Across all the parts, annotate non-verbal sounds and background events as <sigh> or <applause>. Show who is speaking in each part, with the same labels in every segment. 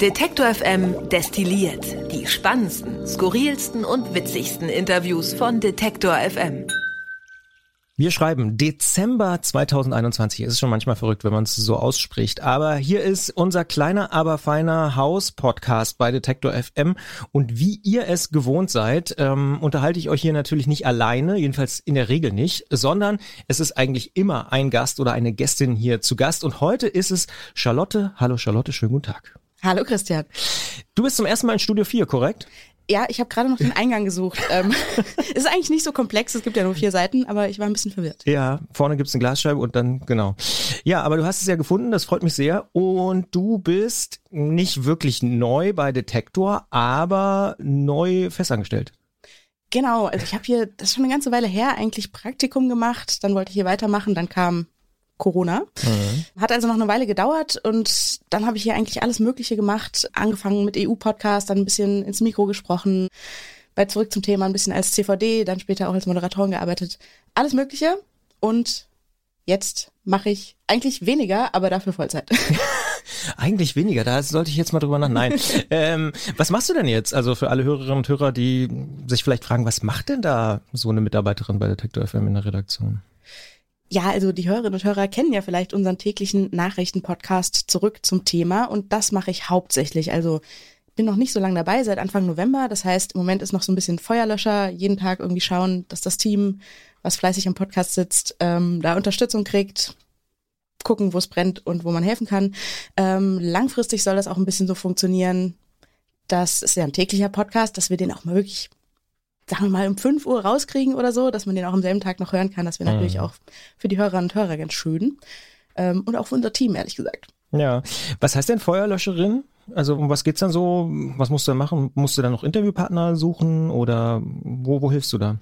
Speaker 1: Detektor FM destilliert die spannendsten, skurrilsten und witzigsten Interviews von Detektor FM.
Speaker 2: Wir schreiben Dezember 2021. Es ist schon manchmal verrückt, wenn man es so ausspricht. Aber hier ist unser kleiner, aber feiner Haus-Podcast bei Detektor FM. Und wie ihr es gewohnt seid, ähm, unterhalte ich euch hier natürlich nicht alleine, jedenfalls in der Regel nicht, sondern es ist eigentlich immer ein Gast oder eine Gästin hier zu Gast. Und heute ist es Charlotte. Hallo Charlotte, schönen guten Tag.
Speaker 3: Hallo Christian.
Speaker 2: Du bist zum ersten Mal in Studio 4, korrekt?
Speaker 3: Ja, ich habe gerade noch den Eingang gesucht. ähm, <laughs> ist eigentlich nicht so komplex, es gibt ja nur vier Seiten, aber ich war ein bisschen verwirrt.
Speaker 2: Ja, vorne gibt's eine Glasscheibe und dann, genau. Ja, aber du hast es ja gefunden, das freut mich sehr. Und du bist nicht wirklich neu bei Detektor, aber neu festangestellt.
Speaker 3: Genau, also ich habe hier, das ist schon eine ganze Weile her, eigentlich Praktikum gemacht, dann wollte ich hier weitermachen, dann kam Corona. Mhm. Hat also noch eine Weile gedauert und dann habe ich hier eigentlich alles Mögliche gemacht. Angefangen mit EU-Podcast, dann ein bisschen ins Mikro gesprochen, bei Zurück zum Thema ein bisschen als CVD, dann später auch als Moderatorin gearbeitet. Alles Mögliche und jetzt mache ich eigentlich weniger, aber dafür Vollzeit. <laughs>
Speaker 2: eigentlich weniger, da sollte ich jetzt mal drüber nach. Nein. <laughs> ähm, was machst du denn jetzt? Also für alle Hörerinnen und Hörer, die sich vielleicht fragen, was macht denn da so eine Mitarbeiterin bei Detektor FM in der Redaktion?
Speaker 3: Ja, also die Hörerinnen und Hörer kennen ja vielleicht unseren täglichen Nachrichtenpodcast zurück zum Thema und das mache ich hauptsächlich. Also bin noch nicht so lange dabei, seit Anfang November. Das heißt, im Moment ist noch so ein bisschen Feuerlöscher, jeden Tag irgendwie schauen, dass das Team, was fleißig am Podcast sitzt, ähm, da Unterstützung kriegt, gucken, wo es brennt und wo man helfen kann. Ähm, langfristig soll das auch ein bisschen so funktionieren. Das ist ja ein täglicher Podcast, dass wir den auch mal wirklich sagen wir mal, um 5 Uhr rauskriegen oder so, dass man den auch am selben Tag noch hören kann. Das wäre natürlich mhm. auch für die Hörerinnen und Hörer ganz schön. Ähm, und auch für unser Team, ehrlich gesagt.
Speaker 2: Ja. Was heißt denn Feuerlöscherin? Also um was geht's dann so? Was musst du da machen? Musst du dann noch Interviewpartner suchen oder wo, wo hilfst du da?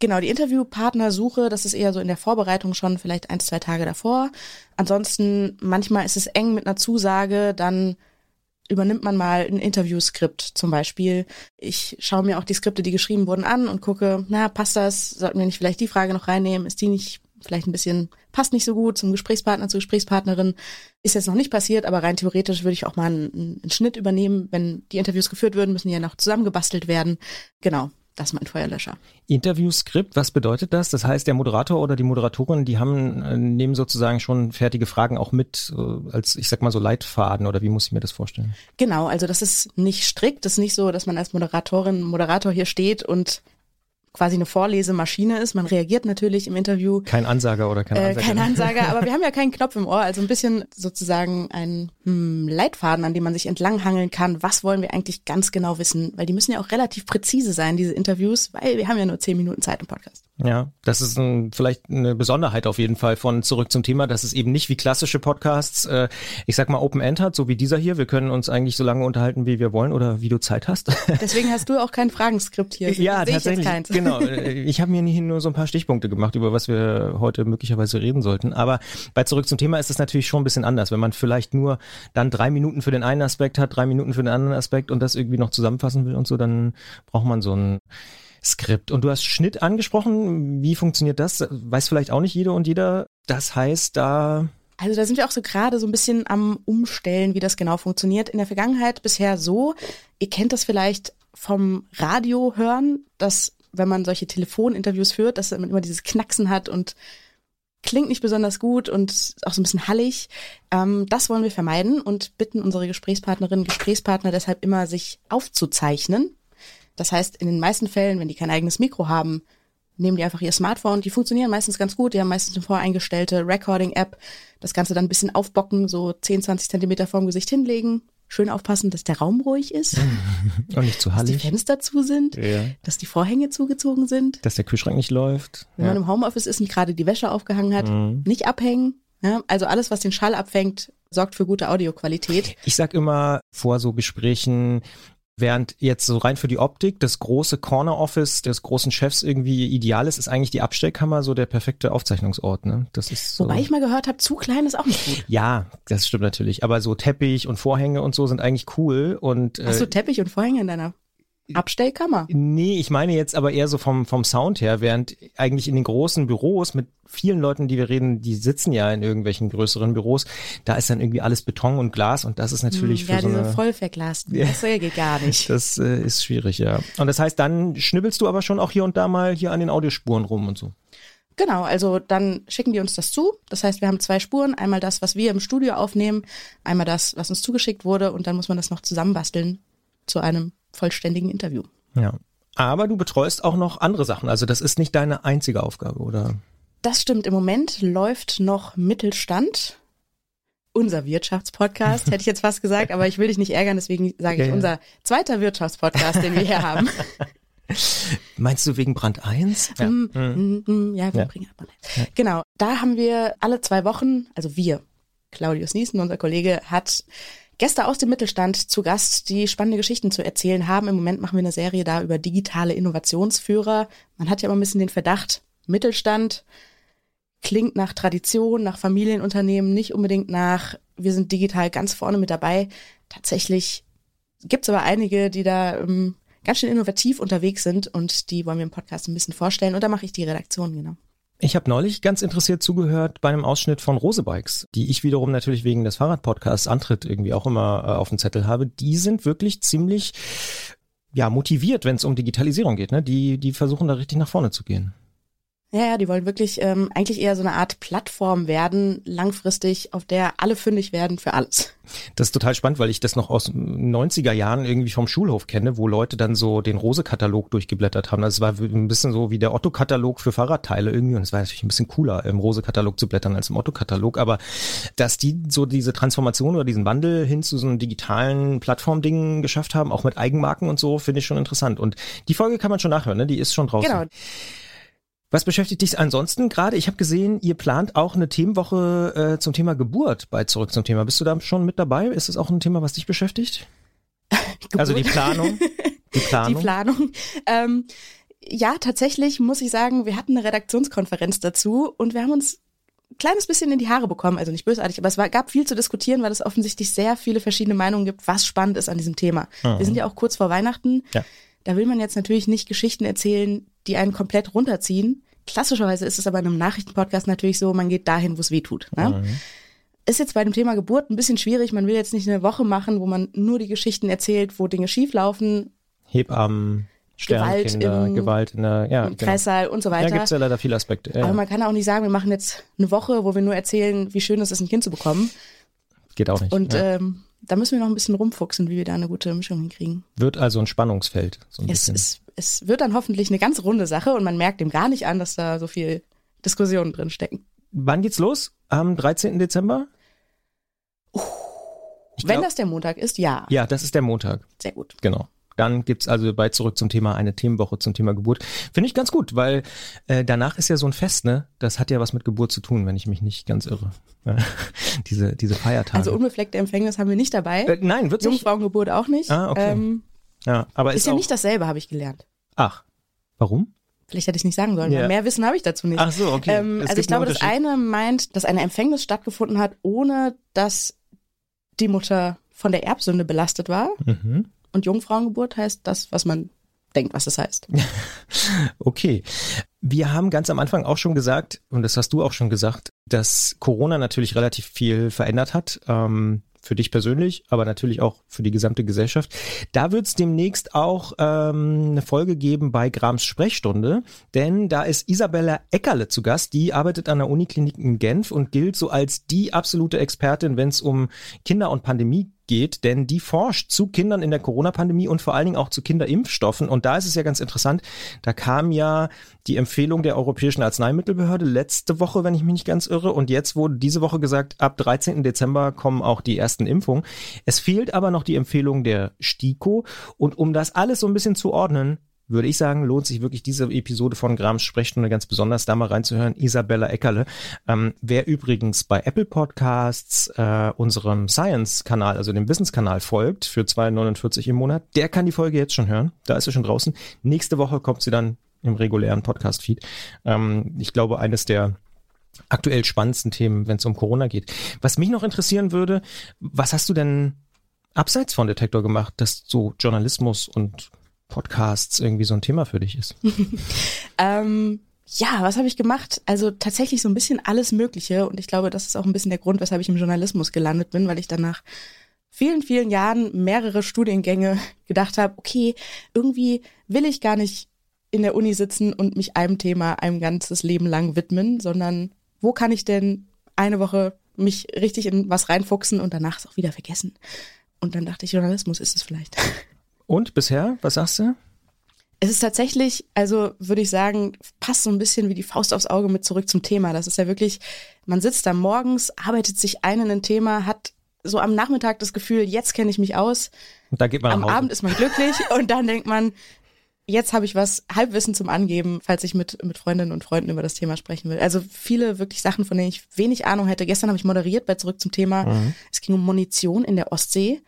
Speaker 3: Genau, die Interviewpartnersuche, das ist eher so in der Vorbereitung schon vielleicht ein, zwei Tage davor. Ansonsten, manchmal ist es eng mit einer Zusage, dann übernimmt man mal ein Interviewskript zum Beispiel. Ich schaue mir auch die Skripte, die geschrieben wurden, an und gucke, na, passt das? Sollten wir nicht vielleicht die Frage noch reinnehmen? Ist die nicht vielleicht ein bisschen, passt nicht so gut zum Gesprächspartner, zur Gesprächspartnerin? Ist jetzt noch nicht passiert, aber rein theoretisch würde ich auch mal einen, einen Schnitt übernehmen. Wenn die Interviews geführt würden, müssen die ja noch zusammengebastelt werden. Genau. Das ist mein Feuerlöscher.
Speaker 2: Interviewskript, was bedeutet das? Das heißt, der Moderator oder die Moderatorin, die haben, äh, nehmen sozusagen schon fertige Fragen auch mit äh, als, ich sag mal so Leitfaden oder wie muss ich mir das vorstellen?
Speaker 3: Genau, also das ist nicht strikt, das ist nicht so, dass man als Moderatorin, Moderator hier steht und quasi eine Vorlesemaschine ist. Man reagiert natürlich im Interview.
Speaker 2: Kein Ansager oder kein Ansager.
Speaker 3: Äh, kein Ansager, aber <laughs> wir haben ja keinen Knopf im Ohr, also ein bisschen sozusagen ein hm, Leitfaden, an dem man sich entlanghangeln kann. Was wollen wir eigentlich ganz genau wissen? Weil die müssen ja auch relativ präzise sein, diese Interviews, weil wir haben ja nur zehn Minuten Zeit im Podcast.
Speaker 2: Ja, das ist ein, vielleicht eine Besonderheit auf jeden Fall von zurück zum Thema, dass es eben nicht wie klassische Podcasts, äh, ich sag mal Open End hat, so wie dieser hier. Wir können uns eigentlich so lange unterhalten, wie wir wollen oder wie du Zeit hast. <laughs>
Speaker 3: Deswegen hast du auch kein Fragenskript hier.
Speaker 2: ja, tatsächlich. Genau. <laughs> Ich habe mir nur so ein paar Stichpunkte gemacht, über was wir heute möglicherweise reden sollten. Aber bei zurück zum Thema ist es natürlich schon ein bisschen anders, wenn man vielleicht nur dann drei Minuten für den einen Aspekt hat, drei Minuten für den anderen Aspekt und das irgendwie noch zusammenfassen will und so, dann braucht man so ein Skript. Und du hast Schnitt angesprochen. Wie funktioniert das? Weiß vielleicht auch nicht jeder und jeder. Das heißt, da
Speaker 3: also da sind wir auch so gerade so ein bisschen am Umstellen, wie das genau funktioniert. In der Vergangenheit bisher so, ihr kennt das vielleicht vom Radio hören, dass wenn man solche Telefoninterviews führt, dass man immer dieses Knacksen hat und klingt nicht besonders gut und auch so ein bisschen hallig. Ähm, das wollen wir vermeiden und bitten unsere Gesprächspartnerinnen, Gesprächspartner deshalb immer, sich aufzuzeichnen, das heißt, in den meisten Fällen, wenn die kein eigenes Mikro haben, nehmen die einfach ihr Smartphone. Die funktionieren meistens ganz gut. Die haben meistens eine voreingestellte Recording-App. Das Ganze dann ein bisschen aufbocken, so 10, 20 Zentimeter vorm Gesicht hinlegen. Schön aufpassen, dass der Raum ruhig ist. <laughs>
Speaker 2: Und nicht zu hallig.
Speaker 3: Dass die Fenster zu sind. Ja. Dass die Vorhänge zugezogen sind.
Speaker 2: Dass der Kühlschrank nicht läuft.
Speaker 3: Wenn ja. man im Homeoffice ist und gerade die Wäsche aufgehangen hat, mhm. nicht abhängen. Ja, also alles, was den Schall abfängt, sorgt für gute Audioqualität.
Speaker 2: Ich sag immer vor so Gesprächen, Während jetzt so rein für die Optik das große Corner Office des großen Chefs irgendwie ideal ist, ist eigentlich die Abstellkammer so der perfekte Aufzeichnungsort. Ne? Das ist
Speaker 3: so. Wobei ich mal gehört habe, zu klein ist auch nicht gut.
Speaker 2: Ja, das stimmt natürlich. Aber so Teppich und Vorhänge und so sind eigentlich cool. Und,
Speaker 3: äh, Hast du Teppich und Vorhänge in deiner Abstellkammer.
Speaker 2: Nee, ich meine jetzt aber eher so vom, vom Sound her, während eigentlich in den großen Büros mit vielen Leuten, die wir reden, die sitzen ja in irgendwelchen größeren Büros, da ist dann irgendwie alles Beton und Glas und das ist natürlich hm,
Speaker 3: ja,
Speaker 2: für so
Speaker 3: diese
Speaker 2: eine...
Speaker 3: voll verglasten, ja. das geht gar nicht. <laughs>
Speaker 2: Das äh, ist schwierig, ja. Und das heißt, dann schnibbelst du aber schon auch hier und da mal hier an den Audiospuren rum und so.
Speaker 3: Genau, also dann schicken die uns das zu. Das heißt, wir haben zwei Spuren. Einmal das, was wir im Studio aufnehmen, einmal das, was uns zugeschickt wurde und dann muss man das noch zusammenbasteln zu einem vollständigen Interview.
Speaker 2: Ja. Aber du betreust auch noch andere Sachen. Also das ist nicht deine einzige Aufgabe, oder?
Speaker 3: Das stimmt. Im Moment läuft noch Mittelstand. Unser Wirtschaftspodcast, hätte ich jetzt fast gesagt, aber ich will dich nicht ärgern, deswegen sage ich ja, unser zweiter Wirtschaftspodcast, den wir hier haben. <laughs>
Speaker 2: Meinst du wegen Brand 1?
Speaker 3: Ja, mm, mm, mm, ja wir ja. bringen Brand 1. Ja. Genau, da haben wir alle zwei Wochen, also wir, Claudius Niesen, unser Kollege, hat Gäste aus dem Mittelstand zu Gast, die spannende Geschichten zu erzählen haben. Im Moment machen wir eine Serie da über digitale Innovationsführer. Man hat ja immer ein bisschen den Verdacht, Mittelstand klingt nach Tradition, nach Familienunternehmen, nicht unbedingt nach, wir sind digital ganz vorne mit dabei. Tatsächlich gibt es aber einige, die da ähm, ganz schön innovativ unterwegs sind und die wollen wir im Podcast ein bisschen vorstellen. Und da mache ich die Redaktion, genau.
Speaker 2: Ich habe neulich ganz interessiert zugehört bei einem Ausschnitt von Rosebikes, die ich wiederum natürlich wegen des Fahrradpodcasts Antritt irgendwie auch immer äh, auf dem Zettel habe. Die sind wirklich ziemlich ja motiviert, wenn es um Digitalisierung geht. Ne? Die die versuchen da richtig nach vorne zu gehen.
Speaker 3: Ja, ja, die wollen wirklich ähm, eigentlich eher so eine Art Plattform werden, langfristig, auf der alle fündig werden für alles.
Speaker 2: Das ist total spannend, weil ich das noch aus 90er Jahren irgendwie vom Schulhof kenne, wo Leute dann so den Rose-Katalog durchgeblättert haben. Das war ein bisschen so wie der Otto-Katalog für Fahrradteile irgendwie und es war natürlich ein bisschen cooler, im Rose-Katalog zu blättern als im Otto-Katalog. Aber dass die so diese Transformation oder diesen Wandel hin zu so einem digitalen Plattformding geschafft haben, auch mit Eigenmarken und so, finde ich schon interessant. Und die Folge kann man schon nachhören, ne? Die ist schon draußen. Genau. Was beschäftigt dich ansonsten gerade? Ich habe gesehen, ihr plant auch eine Themenwoche äh, zum Thema Geburt bei Zurück zum Thema. Bist du da schon mit dabei? Ist das auch ein Thema, was dich beschäftigt? <laughs> also die Planung.
Speaker 3: Die <laughs> Planung. Die Planung. Ähm, ja, tatsächlich muss ich sagen, wir hatten eine Redaktionskonferenz dazu und wir haben uns ein kleines bisschen in die Haare bekommen, also nicht bösartig, aber es war, gab viel zu diskutieren, weil es offensichtlich sehr viele verschiedene Meinungen gibt, was spannend ist an diesem Thema. Mhm. Wir sind ja auch kurz vor Weihnachten. Ja. Da will man jetzt natürlich nicht Geschichten erzählen, die einen komplett runterziehen. Klassischerweise ist es aber in einem Nachrichtenpodcast natürlich so, man geht dahin, wo es weh tut. Ne? Mhm. Ist jetzt bei dem Thema Geburt ein bisschen schwierig. Man will jetzt nicht eine Woche machen, wo man nur die Geschichten erzählt, wo Dinge schieflaufen.
Speaker 2: Hebammen, Gewalt im, Gewalt in der ja,
Speaker 3: im genau. Kreissaal und so weiter.
Speaker 2: Da gibt es ja leider viele Aspekte.
Speaker 3: Ja. Aber man kann auch nicht sagen, wir machen jetzt eine Woche, wo wir nur erzählen, wie schön es ist, ein Kind zu bekommen.
Speaker 2: Geht auch nicht.
Speaker 3: Und ja. ähm, da müssen wir noch ein bisschen rumfuchsen, wie wir da eine gute Mischung hinkriegen.
Speaker 2: Wird also ein Spannungsfeld. So ein
Speaker 3: es, es, es wird dann hoffentlich eine ganz runde Sache und man merkt dem gar nicht an, dass da so viel Diskussionen drin stecken.
Speaker 2: Wann geht's los? Am 13. Dezember?
Speaker 3: Uh, Wenn das der Montag ist, ja.
Speaker 2: Ja, das ist der Montag.
Speaker 3: Sehr gut.
Speaker 2: Genau. Dann gibt's also bei Zurück zum Thema eine Themenwoche zum Thema Geburt. Finde ich ganz gut, weil äh, danach ist ja so ein Fest, ne? Das hat ja was mit Geburt zu tun, wenn ich mich nicht ganz irre. <laughs> diese, diese Feiertage.
Speaker 3: Also unbefleckte Empfängnis haben wir nicht dabei.
Speaker 2: Äh, nein, wird
Speaker 3: Jungfrauengeburt auch nicht.
Speaker 2: Ah, okay. Ähm, ja, aber
Speaker 3: ist, ist ja nicht dasselbe, habe ich gelernt.
Speaker 2: Ach, warum?
Speaker 3: Vielleicht hätte ich nicht sagen sollen, weil mehr Wissen habe ich dazu nicht.
Speaker 2: Ach so, okay.
Speaker 3: Ähm, also ich glaube, das eine meint, dass eine Empfängnis stattgefunden hat, ohne dass die Mutter von der Erbsünde belastet war. Mhm. Und Jungfrauengeburt heißt das, was man denkt, was es heißt. <laughs>
Speaker 2: okay. Wir haben ganz am Anfang auch schon gesagt, und das hast du auch schon gesagt, dass Corona natürlich relativ viel verändert hat. Ähm, für dich persönlich, aber natürlich auch für die gesamte Gesellschaft. Da wird es demnächst auch ähm, eine Folge geben bei Grams Sprechstunde, denn da ist Isabella Eckerle zu Gast. Die arbeitet an der Uniklinik in Genf und gilt so als die absolute Expertin, wenn es um Kinder und Pandemie geht, denn die forscht zu Kindern in der Corona-Pandemie und vor allen Dingen auch zu Kinderimpfstoffen. Und da ist es ja ganz interessant, da kam ja die Empfehlung der Europäischen Arzneimittelbehörde letzte Woche, wenn ich mich nicht ganz irre. Und jetzt wurde diese Woche gesagt, ab 13. Dezember kommen auch die ersten Impfungen. Es fehlt aber noch die Empfehlung der STIKO. Und um das alles so ein bisschen zu ordnen, würde ich sagen, lohnt sich wirklich diese Episode von Grams Sprechstunde ganz besonders, da mal reinzuhören. Isabella Eckerle. Ähm, wer übrigens bei Apple Podcasts äh, unserem Science-Kanal, also dem Wissenskanal folgt, für 2,49 im Monat, der kann die Folge jetzt schon hören. Da ist sie schon draußen. Nächste Woche kommt sie dann im regulären Podcast-Feed. Ähm, ich glaube, eines der aktuell spannendsten Themen, wenn es um Corona geht. Was mich noch interessieren würde, was hast du denn abseits von Detektor gemacht, dass so Journalismus und Podcasts irgendwie so ein Thema für dich ist. <laughs>
Speaker 3: ähm, ja, was habe ich gemacht? Also tatsächlich so ein bisschen alles Mögliche. Und ich glaube, das ist auch ein bisschen der Grund, weshalb ich im Journalismus gelandet bin, weil ich danach vielen, vielen Jahren mehrere Studiengänge <laughs> gedacht habe, okay, irgendwie will ich gar nicht in der Uni sitzen und mich einem Thema ein ganzes Leben lang widmen, sondern wo kann ich denn eine Woche mich richtig in was reinfuchsen und danach es auch wieder vergessen. Und dann dachte ich, Journalismus ist es vielleicht. <laughs>
Speaker 2: Und bisher, was sagst du?
Speaker 3: Es ist tatsächlich, also würde ich sagen, passt so ein bisschen wie die Faust aufs Auge mit zurück zum Thema. Das ist ja wirklich, man sitzt da morgens, arbeitet sich ein in ein Thema, hat so am Nachmittag das Gefühl, jetzt kenne ich mich aus.
Speaker 2: Und da geht man
Speaker 3: Am Abend ist man glücklich <laughs> und dann denkt man, jetzt habe ich was Halbwissen zum Angeben, falls ich mit, mit Freundinnen und Freunden über das Thema sprechen will. Also viele wirklich Sachen, von denen ich wenig Ahnung hätte. Gestern habe ich moderiert bei Zurück zum Thema. Mhm. Es ging um Munition in der Ostsee.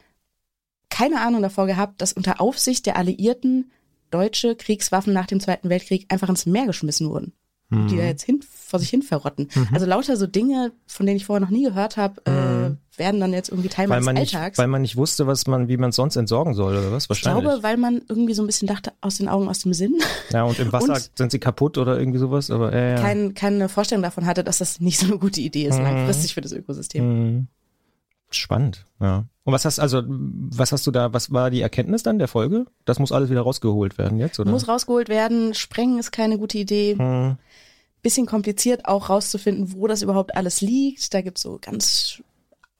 Speaker 3: Keine Ahnung davor gehabt, dass unter Aufsicht der Alliierten deutsche Kriegswaffen nach dem Zweiten Weltkrieg einfach ins Meer geschmissen wurden mhm. die da jetzt hin, vor sich hin verrotten. Mhm. Also lauter so Dinge, von denen ich vorher noch nie gehört habe, äh, mhm. äh, werden dann jetzt irgendwie Teil
Speaker 2: weil
Speaker 3: meines
Speaker 2: Alltags.
Speaker 3: Nicht,
Speaker 2: weil man nicht wusste, was man, wie man es sonst entsorgen soll oder was wahrscheinlich.
Speaker 3: Ich glaube, weil man irgendwie so ein bisschen dachte, aus den Augen, aus dem Sinn.
Speaker 2: Ja, und im <laughs> Wasser und sind sie kaputt oder irgendwie sowas, aber äh, ja.
Speaker 3: kein, keine Vorstellung davon hatte, dass das nicht so eine gute Idee ist, mhm. langfristig für das Ökosystem.
Speaker 2: Spannend, ja. Und was hast also was hast du da, was war die Erkenntnis dann der Folge? Das muss alles wieder rausgeholt werden jetzt, oder?
Speaker 3: Muss rausgeholt werden, sprengen ist keine gute Idee. Hm bisschen kompliziert auch rauszufinden, wo das überhaupt alles liegt. Da gibt's so ganz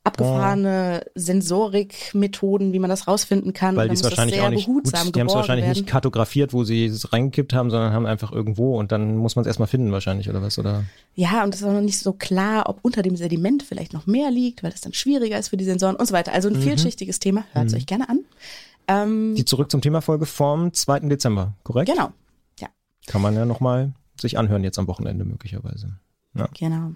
Speaker 3: abgefahrene oh. Sensorikmethoden, wie man das rausfinden kann.
Speaker 2: Weil die es wahrscheinlich auch nicht gut, die haben es wahrscheinlich werden. nicht kartografiert, wo sie es reingekippt haben, sondern haben einfach irgendwo und dann muss man es erstmal finden wahrscheinlich oder was oder?
Speaker 3: Ja, und es ist auch noch nicht so klar, ob unter dem Sediment vielleicht noch mehr liegt, weil das dann schwieriger ist für die Sensoren und so weiter. Also ein mhm. vielschichtiges Thema. Hört es mhm. euch gerne an.
Speaker 2: Ähm, die zurück zum Thema Folge vom 2. Dezember, korrekt?
Speaker 3: Genau. Ja.
Speaker 2: Kann man ja nochmal sich anhören jetzt am Wochenende möglicherweise. Ja.
Speaker 3: Genau.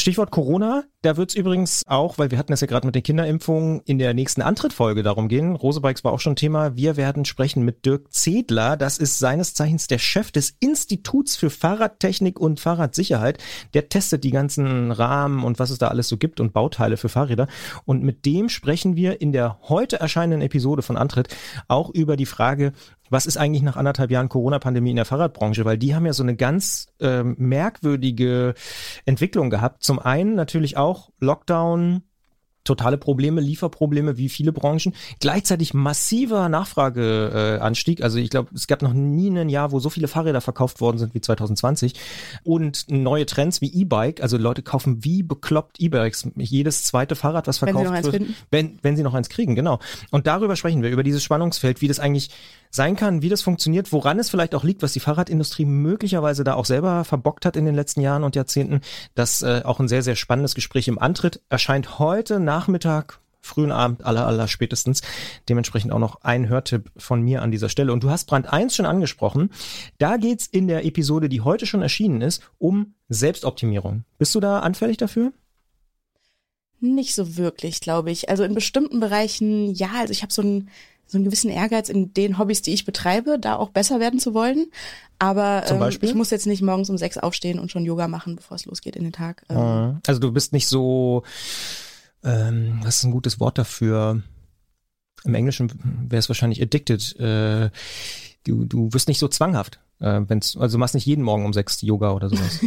Speaker 2: Stichwort Corona, da wird es übrigens auch, weil wir hatten es ja gerade mit den Kinderimpfungen, in der nächsten Antrittfolge darum gehen. Rosebikes war auch schon Thema. Wir werden sprechen mit Dirk Zedler. Das ist seines Zeichens der Chef des Instituts für Fahrradtechnik und Fahrradsicherheit. Der testet die ganzen Rahmen und was es da alles so gibt und Bauteile für Fahrräder. Und mit dem sprechen wir in der heute erscheinenden Episode von Antritt auch über die Frage, was ist eigentlich nach anderthalb Jahren Corona-Pandemie in der Fahrradbranche? Weil die haben ja so eine ganz äh, merkwürdige Entwicklung gehabt. Zum einen natürlich auch Lockdown, totale Probleme, Lieferprobleme wie viele Branchen. Gleichzeitig massiver Nachfrageanstieg. also ich glaube, es gab noch nie ein Jahr, wo so viele Fahrräder verkauft worden sind wie 2020. Und neue Trends wie E-Bike. Also Leute kaufen wie bekloppt E-Bikes. Jedes zweite Fahrrad, was verkauft
Speaker 3: wenn wird,
Speaker 2: wenn, wenn sie noch eins kriegen, genau. Und darüber sprechen wir, über dieses Spannungsfeld, wie das eigentlich sein kann, wie das funktioniert, woran es vielleicht auch liegt, was die Fahrradindustrie möglicherweise da auch selber verbockt hat in den letzten Jahren und Jahrzehnten. Das äh, auch ein sehr, sehr spannendes Gespräch im Antritt erscheint heute Nachmittag frühen Abend aller aller spätestens. Dementsprechend auch noch ein Hörtipp von mir an dieser Stelle. Und du hast Brand 1 schon angesprochen. Da geht's in der Episode, die heute schon erschienen ist, um Selbstoptimierung. Bist du da anfällig dafür?
Speaker 3: Nicht so wirklich, glaube ich. Also in bestimmten Bereichen, ja, also ich habe so ein so einen gewissen Ehrgeiz in den Hobbys, die ich betreibe, da auch besser werden zu wollen. Aber ähm, ich muss jetzt nicht morgens um sechs aufstehen und schon Yoga machen, bevor es losgeht in den Tag.
Speaker 2: Ähm. Ah. Also du bist nicht so, ähm, was ist ein gutes Wort dafür? Im Englischen wäre es wahrscheinlich addicted. Äh, du, du wirst nicht so zwanghaft. Äh, wenn's, also du machst nicht jeden Morgen um sechs Yoga oder sowas.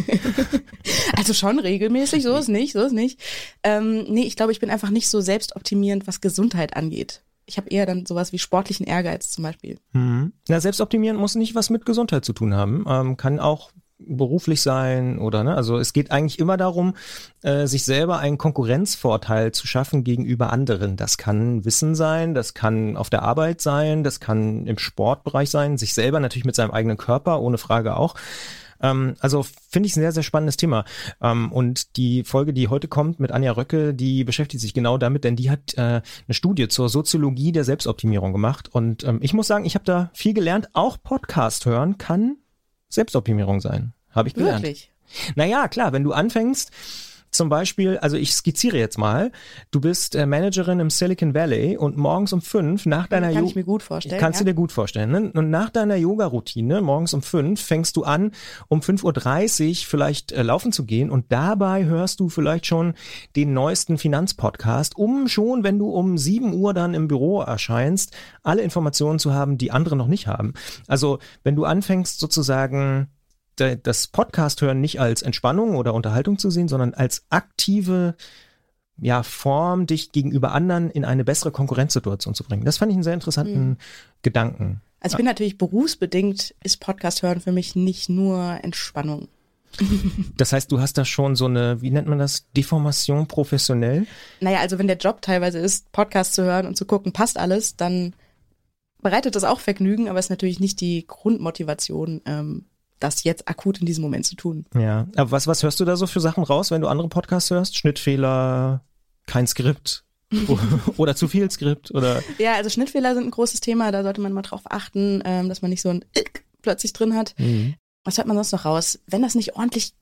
Speaker 2: <laughs>
Speaker 3: also schon regelmäßig, so ist nicht, so ist nicht. Ähm, nee, ich glaube, ich bin einfach nicht so selbstoptimierend, was Gesundheit angeht ich habe eher dann sowas wie sportlichen Ehrgeiz zum Beispiel.
Speaker 2: Mhm. Na, selbstoptimieren muss nicht was mit Gesundheit zu tun haben. Ähm, kann auch beruflich sein oder ne, also es geht eigentlich immer darum, äh, sich selber einen Konkurrenzvorteil zu schaffen gegenüber anderen. Das kann Wissen sein, das kann auf der Arbeit sein, das kann im Sportbereich sein, sich selber natürlich mit seinem eigenen Körper, ohne Frage auch. Ähm, also finde ich ein sehr, sehr spannendes Thema. Ähm, und die Folge, die heute kommt mit Anja Röcke, die beschäftigt sich genau damit, denn die hat äh, eine Studie zur Soziologie der Selbstoptimierung gemacht. Und ähm, ich muss sagen, ich habe da viel gelernt. Auch Podcast hören kann Selbstoptimierung sein. Habe ich gelernt.
Speaker 3: Wirklich?
Speaker 2: Naja, klar, wenn du anfängst, zum Beispiel, also ich skizziere jetzt mal, du bist äh, Managerin im Silicon Valley und morgens um fünf nach deiner
Speaker 3: Kann
Speaker 2: Jo-
Speaker 3: ich mir gut vorstellen.
Speaker 2: Kannst
Speaker 3: ja.
Speaker 2: du dir gut vorstellen. Ne? Und nach deiner Yoga-Routine, morgens um fünf, fängst du an, um 5.30 Uhr vielleicht äh, laufen zu gehen und dabei hörst du vielleicht schon den neuesten Finanzpodcast, um schon, wenn du um 7 Uhr dann im Büro erscheinst, alle Informationen zu haben, die andere noch nicht haben. Also wenn du anfängst sozusagen das Podcast hören nicht als Entspannung oder Unterhaltung zu sehen, sondern als aktive ja, Form, dich gegenüber anderen in eine bessere Konkurrenzsituation zu bringen. Das fand ich einen sehr interessanten Gedanken.
Speaker 3: Also ich bin natürlich berufsbedingt, ist Podcast hören für mich nicht nur Entspannung. <laughs>
Speaker 2: Das heißt, du hast da schon so eine, wie nennt man das, Deformation professionell?
Speaker 3: Naja, also wenn der Job teilweise ist, Podcast zu hören und zu gucken, passt alles, dann bereitet das auch Vergnügen, aber ist natürlich nicht die Grundmotivation, ähm, das jetzt akut in diesem Moment zu tun.
Speaker 2: Ja. Aber was, was hörst du da so für Sachen raus, wenn du andere Podcasts hörst? Schnittfehler, kein Skript <laughs> oder zu viel Skript oder
Speaker 3: Ja, also Schnittfehler sind ein großes Thema, da sollte man mal drauf achten, ähm, dass man nicht so ein Ick plötzlich drin hat. Was hört man sonst noch raus? Wenn das nicht ordentlich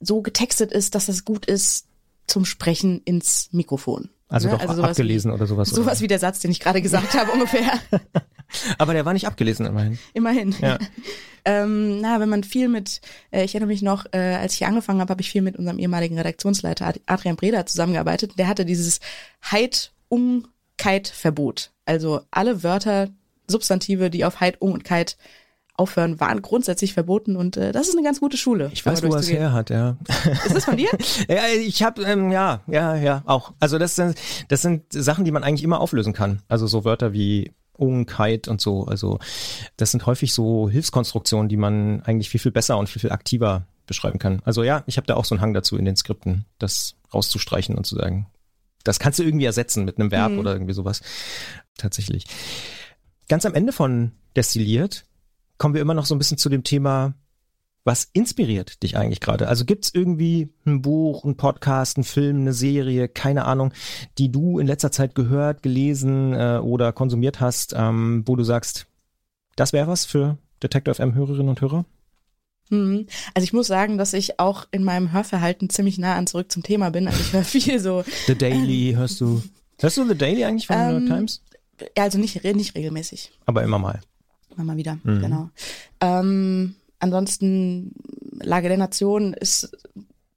Speaker 3: so getextet ist, dass das gut ist zum Sprechen ins Mikrofon.
Speaker 2: also
Speaker 3: Ne?
Speaker 2: doch
Speaker 3: sowas
Speaker 2: abgelesen oder sowas.
Speaker 3: Wie, sowas wie der Satz, den ich gerade gesagt <laughs> habe, ungefähr.
Speaker 2: Aber der war nicht abgelesen immerhin.
Speaker 3: Immerhin.
Speaker 2: Ja. <laughs>
Speaker 3: ähm, na, wenn man viel mit, äh, ich erinnere mich noch, äh, als ich hier angefangen habe, habe ich viel mit unserem ehemaligen Redaktionsleiter Ad- Adrian Breda zusammengearbeitet. Der hatte dieses Heit, um, Kite Verbot. Also alle Wörter, Substantive, die auf Heit, um und Kite aufhören, waren grundsätzlich verboten und äh, das ist eine ganz gute Schule.
Speaker 2: Ich weiß, wo er es her hat, ja.
Speaker 3: Ist das von dir? <laughs>
Speaker 2: Ja, ich habe ähm, ja, ja, ja, auch. Also das sind das sind Sachen, die man eigentlich immer auflösen kann. Also so Wörter wie Unkeit und so. Also das sind häufig so Hilfskonstruktionen, die man eigentlich viel viel besser und viel viel aktiver beschreiben kann. Also ja, ich habe da auch so einen Hang dazu in den Skripten, das rauszustreichen und zu sagen, das kannst du irgendwie ersetzen mit einem Verb
Speaker 3: Mhm.
Speaker 2: oder irgendwie sowas. Tatsächlich. Ganz am Ende von Destilliert kommen wir immer noch so ein bisschen zu dem Thema, was inspiriert dich eigentlich gerade? Also gibt's irgendwie ein Buch, ein Podcast, ein Film, eine Serie, keine Ahnung, die du in letzter Zeit gehört, gelesen äh, oder konsumiert hast, ähm, wo du sagst, das wäre was für Detector FM Hörerinnen und Hörer?
Speaker 3: Mhm. Also ich muss sagen, dass ich auch in meinem Hörverhalten ziemlich nah an zurück zum Thema bin. Also ich höre <laughs> viel so,
Speaker 2: The Daily hörst du? Hörst du The Daily eigentlich von New York
Speaker 3: Ähm,
Speaker 2: Times?
Speaker 3: ja, also nicht, nicht regelmäßig.
Speaker 2: Aber immer mal.
Speaker 3: Immer mal wieder,
Speaker 2: Mhm.
Speaker 3: genau. Ähm, ansonsten, Lage der Nation ist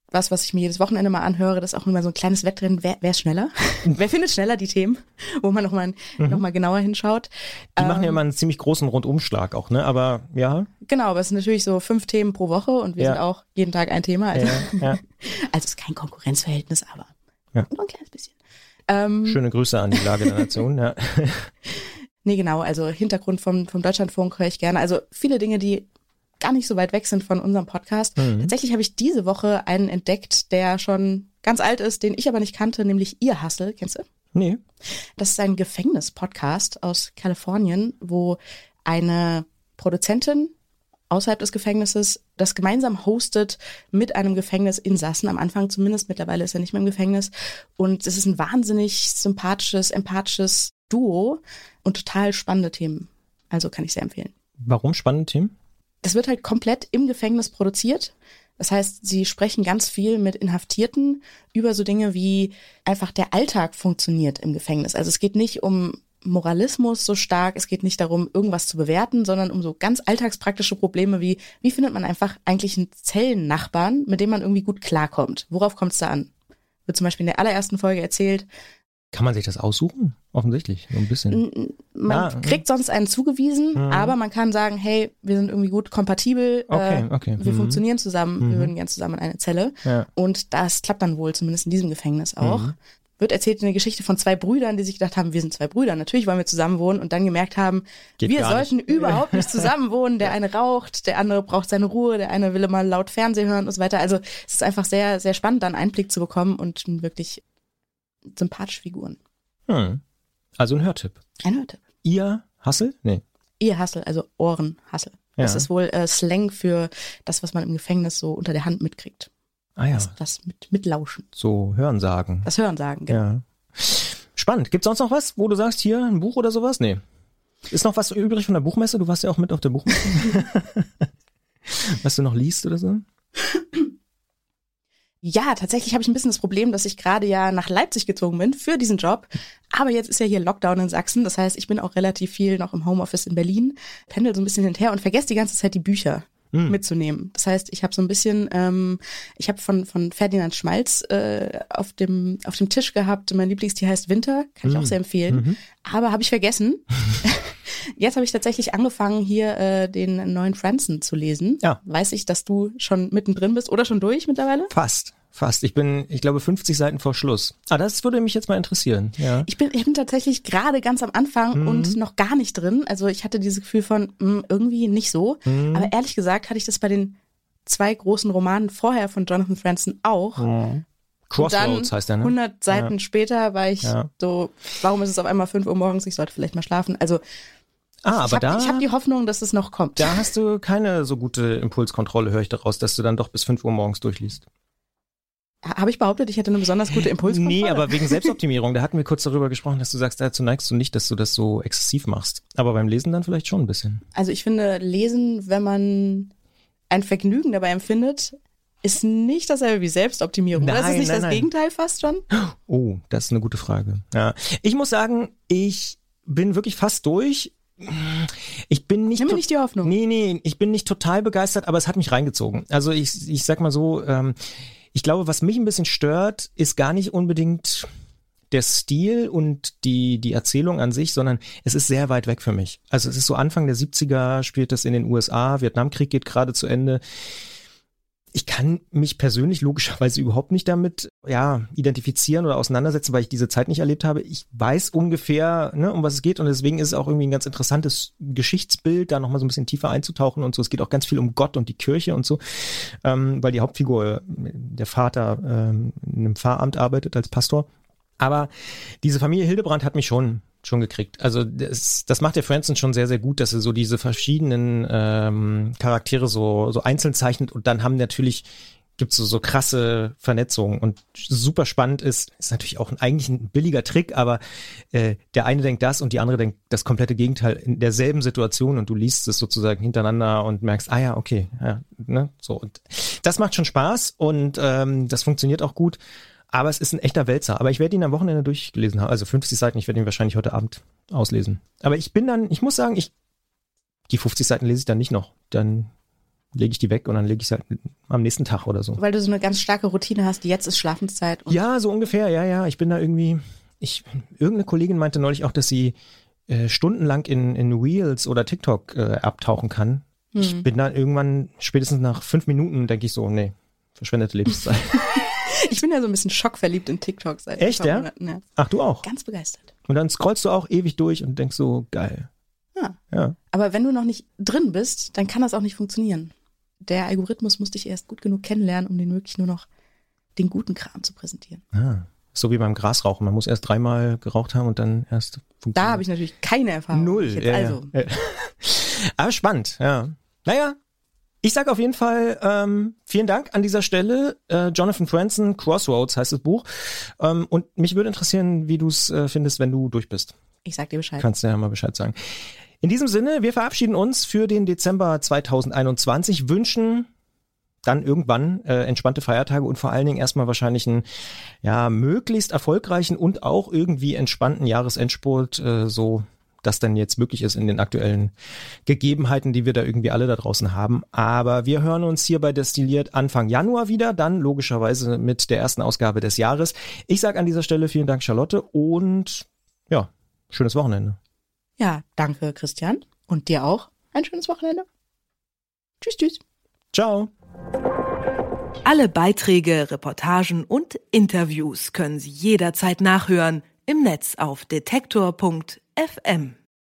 Speaker 3: was, was ich mir jedes Wochenende mal anhöre. Das ist auch immer so ein kleines Wettrennen. Wer, wer ist schneller? <laughs> wer findet schneller die Themen, wo man nochmal noch mal genauer hinschaut?
Speaker 2: Die machen ja
Speaker 3: Ähm,
Speaker 2: immer einen ziemlich großen Rundumschlag auch, ne? Aber ja,
Speaker 3: Genau, aber es sind natürlich so fünf Themen pro Woche und wir
Speaker 2: Ja.
Speaker 3: sind auch jeden Tag ein Thema. Also,
Speaker 2: ja, ja. <laughs>
Speaker 3: also es ist kein Konkurrenzverhältnis, aber
Speaker 2: Ja.
Speaker 3: nur ein kleines bisschen. Ähm,
Speaker 2: schöne Grüße an die Lage der Nation. Ja. <laughs>
Speaker 3: Nee, genau, also Hintergrund vom, vom Deutschlandfunk höre ich gerne. Also viele Dinge, die gar nicht so weit weg sind von unserem Podcast.
Speaker 2: Mhm.
Speaker 3: Tatsächlich habe ich diese Woche einen entdeckt, der schon ganz alt ist, den ich aber nicht kannte, nämlich Ihr Hustle. Kennst du?
Speaker 2: Nee.
Speaker 3: Das ist ein Gefängnis-Podcast aus Kalifornien, wo eine Produzentin außerhalb des Gefängnisses das gemeinsam hostet mit einem Gefängnisinsassen. Am Anfang zumindest, mittlerweile ist er nicht mehr im Gefängnis. Und es ist ein wahnsinnig sympathisches, empathisches Duo und total spannende Themen. Also kann ich sehr empfehlen.
Speaker 2: Warum spannende Themen?
Speaker 3: Das wird halt komplett im Gefängnis produziert. Das heißt, sie sprechen ganz viel mit Inhaftierten über so Dinge wie einfach der Alltag funktioniert im Gefängnis. Also es geht nicht um Moralismus so stark, es geht nicht darum, irgendwas zu bewerten, sondern um so ganz alltagspraktische Probleme wie, wie findet man einfach eigentlich einen Zellennachbarn, mit dem man irgendwie gut klarkommt? Worauf kommt es da an? Wird zum Beispiel in der allerersten Folge erzählt,
Speaker 2: Kann man sich das aussuchen? Offensichtlich, so ein bisschen.
Speaker 3: Man
Speaker 2: Ah,
Speaker 3: kriegt sonst einen zugewiesen,
Speaker 2: Mhm.
Speaker 3: aber man kann sagen, hey, wir sind irgendwie gut kompatibel,
Speaker 2: Okay,
Speaker 3: äh,
Speaker 2: okay.
Speaker 3: wir
Speaker 2: Mhm.
Speaker 3: funktionieren zusammen, wir
Speaker 2: Mhm.
Speaker 3: würden gern zusammen in eine Zelle.
Speaker 2: Ja.
Speaker 3: Und das klappt dann wohl, zumindest in diesem Gefängnis auch.
Speaker 2: Mhm.
Speaker 3: Wird erzählt eine Geschichte von zwei Brüdern, die sich gedacht haben, wir sind zwei Brüder, natürlich wollen wir zusammen wohnen und dann gemerkt haben,
Speaker 2: Geht
Speaker 3: wir sollten
Speaker 2: nicht.
Speaker 3: überhaupt nicht zusammen wohnen. Der eine raucht, der andere braucht seine Ruhe, der eine will immer laut Fernsehen hören und so weiter. Also es ist einfach sehr, sehr spannend, da einen Einblick zu bekommen und wirklich sympathische Figuren.
Speaker 2: Hm. Also ein Hörtipp.
Speaker 3: Ein Hörtipp.
Speaker 2: Ihr Hassel? Nee.
Speaker 3: Ihr Hassel, also Ohrenhassel. Das
Speaker 2: Ja.
Speaker 3: ist wohl äh, Slang für das, was man im Gefängnis so unter der Hand mitkriegt.
Speaker 2: Ah ja,
Speaker 3: Das, das mit, mitlauschen.
Speaker 2: so Hörensagen.
Speaker 3: Das Hörensagen, genau.
Speaker 2: Ja. Spannend. Gibt's sonst noch was, wo du sagst, hier ein Buch oder sowas? Nee. Ist noch was übrig von der Buchmesse? Du warst ja auch mit auf der Buchmesse. <laughs> <laughs> was du noch liest oder so? <laughs>
Speaker 3: Ja, tatsächlich habe ich ein bisschen das Problem, dass ich gerade ja nach Leipzig gezogen bin für diesen Job. Aber jetzt ist ja hier Lockdown in Sachsen. Das heißt, ich bin auch relativ viel noch im Homeoffice in Berlin, pendel so ein bisschen hinterher und vergesse die ganze Zeit die Bücher mhm. mitzunehmen. Das heißt, ich habe so ein bisschen, ähm, ich habe von von Ferdinand Schmalz äh, auf dem auf dem Tisch gehabt. Mein Lieblingstier heißt Winter, kann ich auch sehr empfehlen. Mhm. Aber habe ich vergessen. <laughs> <laughs> Jetzt habe ich tatsächlich angefangen, hier äh, den neuen Franzen zu lesen. Ja. Weiß ich, dass du schon mittendrin bist oder schon durch mittlerweile?
Speaker 2: Fast. Fast. Ich bin, ich glaube, 50 Seiten vor Schluss. Ah, das würde mich jetzt mal interessieren. Ja.
Speaker 3: Ich bin, ich bin tatsächlich gerade ganz am Anfang mhm. und noch gar nicht drin. Also ich hatte dieses Gefühl von mh, hm, irgendwie nicht so. Mhm. Aber ehrlich gesagt hatte ich das bei den zwei großen Romanen vorher von Jonathan Franzen auch. Mhm.
Speaker 2: Crossroads heißt der, ne?
Speaker 3: 100 Seiten ja. später war ich ja. so, warum ist es auf einmal 5 Uhr morgens? Ich sollte vielleicht mal schlafen. Also
Speaker 2: Ah,
Speaker 3: aber
Speaker 2: hab, da.
Speaker 3: Ich habe die Hoffnung, dass es noch kommt.
Speaker 2: Da hast du keine so gute Impulskontrolle, höre ich daraus, dass du dann doch bis 5 Uhr morgens durchliest.
Speaker 3: Habe ich behauptet, ich hätte eine besonders gute Impulskontrolle?
Speaker 2: Nee, aber wegen Selbstoptimierung. Da hatten wir kurz darüber gesprochen, dass du sagst, dazu neigst du nicht, dass du das so exzessiv machst. Aber beim Lesen dann vielleicht schon ein bisschen.
Speaker 3: Also ich finde, Lesen, wenn man ein Vergnügen dabei empfindet, ist nicht dasselbe wie Selbstoptimierung. Nein, das ist nicht nein, das nein. Gegenteil fast schon?
Speaker 2: Oh, das ist eine gute Frage. Ja. Ich muss sagen, ich bin wirklich fast durch. Ich bin nicht.
Speaker 3: Nimm mir nicht die Hoffnung.
Speaker 2: Nee, nee, ich bin nicht total begeistert, aber es hat mich reingezogen. Also ich, ich sag mal so, ähm, ich glaube, was mich ein bisschen stört, ist gar nicht unbedingt der Stil und die, die Erzählung an sich, sondern es ist sehr weit weg für mich. Also es ist so Anfang der 70er, spielt das in den USA, Vietnamkrieg geht gerade zu Ende ich kann mich persönlich logischerweise überhaupt nicht damit ja identifizieren oder auseinandersetzen, weil ich diese Zeit nicht erlebt habe. Ich weiß ungefähr, ne, um was es geht und deswegen ist es auch irgendwie ein ganz interessantes Geschichtsbild, da nochmal so ein bisschen tiefer einzutauchen und so. Es geht auch ganz viel um Gott und die Kirche und so, ähm, weil die Hauptfigur, der Vater, ähm, in einem Pfarramt arbeitet als Pastor. Aber diese Familie Hildebrand hat mich schon schon gekriegt. Also das, das macht der Franson schon sehr, sehr gut, dass er so diese verschiedenen ähm, Charaktere so, so einzeln zeichnet und dann haben natürlich gibt so, so krasse Vernetzungen und super spannend ist, ist natürlich auch ein, eigentlich ein billiger Trick, aber äh, der eine denkt das und die andere denkt das komplette Gegenteil in derselben Situation und du liest es sozusagen hintereinander und merkst, ah ja, okay, ja, ne, so und das macht schon Spaß und ähm, das funktioniert auch gut. Aber es ist ein echter Wälzer. Aber ich werde ihn am Wochenende durchgelesen haben. Also 50 Seiten, ich werde ihn wahrscheinlich heute Abend auslesen. Aber ich bin dann, ich muss sagen, ich, die 50 Seiten lese ich dann nicht noch. Dann lege ich die weg und dann lege ich sie halt am nächsten Tag oder so.
Speaker 3: Weil du so eine ganz starke Routine hast, jetzt ist Schlafenszeit.
Speaker 2: ja, so ungefähr, ja, ja. Ich bin da irgendwie, ich, irgendeine Kollegin meinte neulich auch, dass sie äh, stundenlang in, in Reels oder TikTok äh, abtauchen kann. Hm. Ich bin dann irgendwann, spätestens nach fünf Minuten, denke ich so, nee, verschwendete Lebenszeit. <laughs>
Speaker 3: Ich bin ja so ein bisschen schockverliebt in TikTok seit
Speaker 2: Echt, ja? Monaten. Ja. Ach, du auch?
Speaker 3: Ganz begeistert.
Speaker 2: Und dann scrollst du auch ewig durch und denkst so, geil.
Speaker 3: Ja. ja. Aber wenn du noch nicht drin bist, dann kann das auch nicht funktionieren. Der Algorithmus muss dich erst gut genug kennenlernen, um den wirklich nur noch den guten Kram zu präsentieren.
Speaker 2: Ah. So wie beim Grasrauchen. Man muss erst dreimal geraucht haben und dann erst
Speaker 3: funktionieren. Da habe ich natürlich keine Erfahrung.
Speaker 2: Null. Ja,
Speaker 3: also.
Speaker 2: Ja. <laughs> Aber spannend, ja. Naja, ich sage auf jeden Fall ähm, vielen Dank an dieser Stelle. Äh, Jonathan Franzen, Crossroads heißt das Buch. Ähm, und mich würde interessieren, wie du es äh, findest, wenn du durch bist.
Speaker 3: Ich sag dir Bescheid.
Speaker 2: Kannst du ja mal Bescheid sagen. In diesem Sinne, wir verabschieden uns für den Dezember 2021, wünschen dann irgendwann äh, entspannte Feiertage und vor allen Dingen erstmal wahrscheinlich einen ja möglichst erfolgreichen und auch irgendwie entspannten Jahresendspurt äh, so das denn jetzt möglich ist in den aktuellen Gegebenheiten, die wir da irgendwie alle da draußen haben. Aber wir hören uns hier bei Destilliert Anfang Januar wieder, dann logischerweise mit der ersten Ausgabe des Jahres. Ich sage an dieser Stelle vielen Dank, Charlotte, und ja, schönes Wochenende.
Speaker 3: Ja, danke, Christian. Und dir auch ein schönes Wochenende. Tschüss, tschüss.
Speaker 2: Ciao.
Speaker 1: Alle Beiträge, Reportagen und Interviews können Sie jederzeit nachhören im Netz auf detektor.fm. FM.